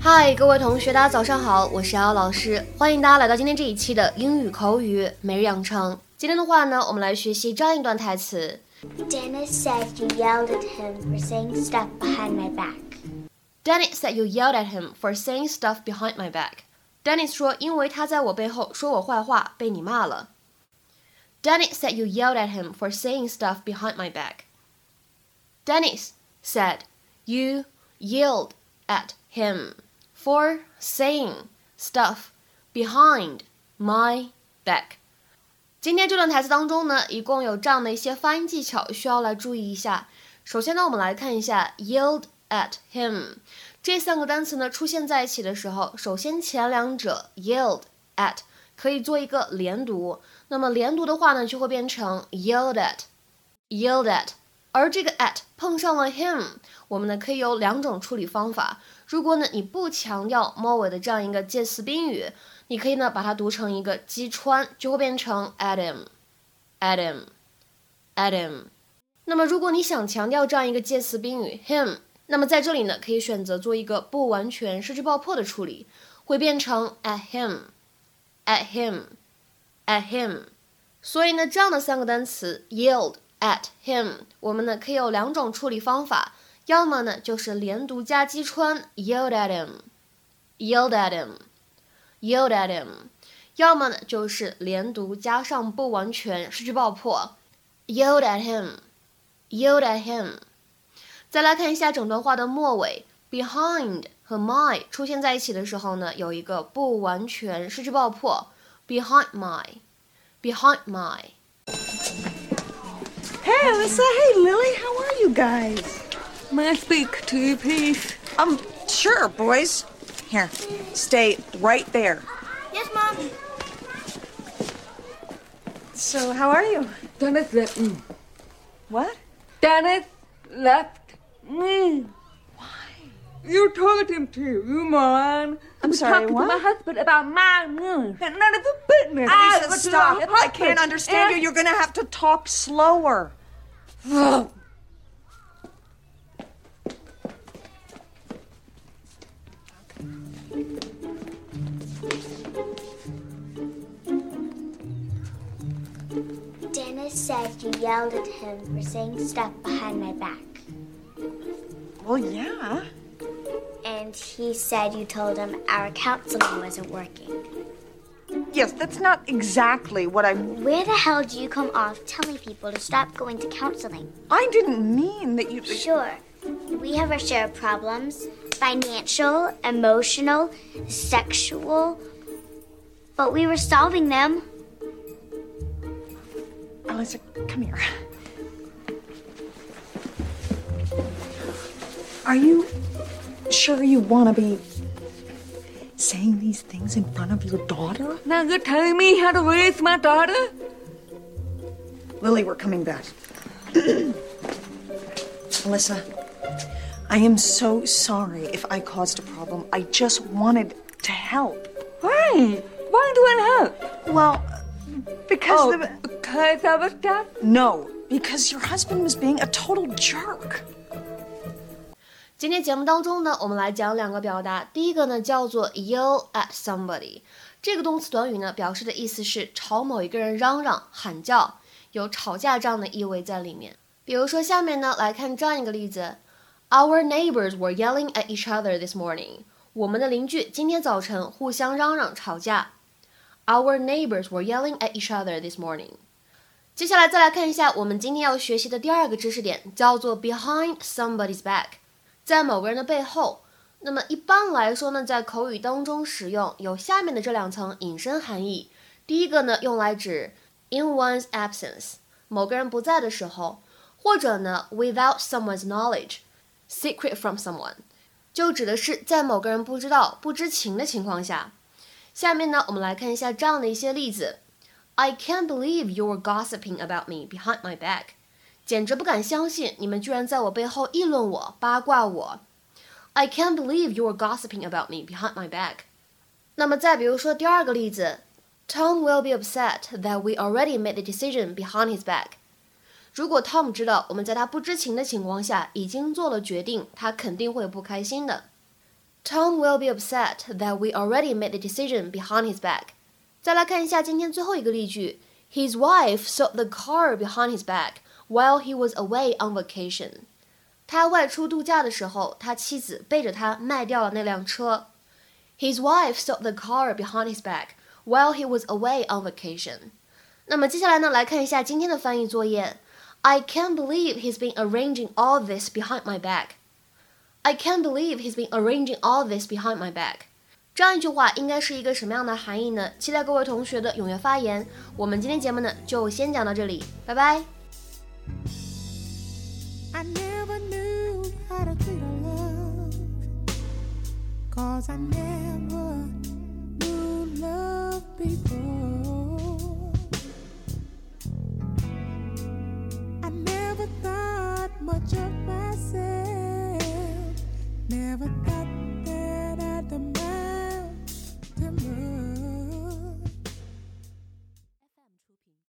嗨，各位同学，大家早上好，我是瑶老师，欢迎大家来到今天这一期的英语口语每日养成。今天的话呢，我们来学习这样一段台词。Dennis said you yelled at him for saying stuff behind my back. Dennis said you yelled at him for saying stuff behind my back. Dennis 说，因为他在我背后说我坏话，被你骂了。Dennis said you yelled at him for saying stuff behind my back. Dennis said you yelled at him for saying stuff behind my back。今天这段台词当中呢，一共有这样的一些发音技巧需要来注意一下。首先呢，我们来看一下 yelled at him 这三个单词呢出现在一起的时候，首先前两者 yelled at 可以做一个连读，那么连读的话呢，就会变成 yelled at，yelled at。而这个 at 碰上了 him，我们呢可以有两种处理方法。如果呢你不强调末尾的这样一个介词宾语，你可以呢把它读成一个击穿，就会变成 Adam，Adam，Adam。那么如果你想强调这样一个介词宾语 him，那么在这里呢可以选择做一个不完全失去爆破的处理，会变成 at him At him，at him。所以呢这样的三个单词 yield。at him，我们呢可以有两种处理方法，要么呢就是连读加击穿，yelled at him，yelled at him，yelled at him，要么呢就是连读加上不完全失去爆破，yelled at him，yelled at him。再来看一下整段话的末尾 ，behind 和 my 出现在一起的时候呢，有一个不完全失去爆破，behind my，behind my。Hey, Alyssa. Hey, Lily. How are you guys? May I speak to you, please? Um, sure, boys. Here, stay right there. Yes, Mom. So, how are you? Dennis left me. What? Dennis left me. Why? You told him to, you moron. I'm was sorry, talking what? to my husband about my news. And none of the business. Alyssa, I was stop. your I can't understand you. And- You're gonna have to talk slower. Dennis said you yelled at him for saying stuff behind my back. Well, yeah. He said you told him our counseling wasn't working. Yes, that's not exactly what I. Where the hell do you come off telling people to stop going to counseling? I didn't mean that you. Sure, we have our share of problems financial, emotional, sexual. But we were solving them. Alyssa, come here. Are you sure you want to be saying these things in front of your daughter? Now you're telling me how to raise my daughter? Lily, we're coming back. Alyssa, I am so sorry if I caused a problem. I just wanted to help. Why? Why do I help? Well, because Oh, the. because I was deaf? No, because your husband was being a total jerk. 今天节目当中呢，我们来讲两个表达。第一个呢叫做 yell at somebody，这个动词短语呢表示的意思是朝某一个人嚷嚷、喊叫，有吵架这样的意味在里面。比如说下面呢来看这样一个例子：Our neighbors were yelling at each other this morning。我们的邻居今天早晨互相嚷嚷吵架。Our neighbors were yelling at each other this morning。接下来再来看一下我们今天要学习的第二个知识点，叫做 behind somebody's back。在某个人的背后。那么一般来说呢，在口语当中使用有下面的这两层引申含义。第一个呢，用来指 in one's absence，某个人不在的时候，或者呢 without someone's knowledge，secret from someone，就指的是在某个人不知道、不知情的情况下。下面呢，我们来看一下这样的一些例子。I can't believe you were gossiping about me behind my back. 简直不敢相信你们居然在我背后议论我、八卦我。I can't believe you were gossiping about me behind my back. 那么再比如说第二个例子，Tom will be upset that we already made the decision behind his back. 如果 Tom 知道我们在他不知情的情况下已经做了决定，他肯定会不开心的。Tom will be upset that we already made the decision behind his back。再来看一下今天最后一个例句：His wife sold the car behind his back while he was away on vacation。他外出度假的时候，他妻子背着他卖掉了那辆车。His wife sold the car behind his back while he was away on vacation。那么接下来呢，来看一下今天的翻译作业。I can't believe he's been arranging all this behind my back. I can't believe he's been arranging all this behind my back. 这样一句话应该是一个什么样的含义呢？期待各位同学的踊跃发言。我们今天节目呢就先讲到这里，拜拜。 I never knew how to treat a love, cause I never knew love before.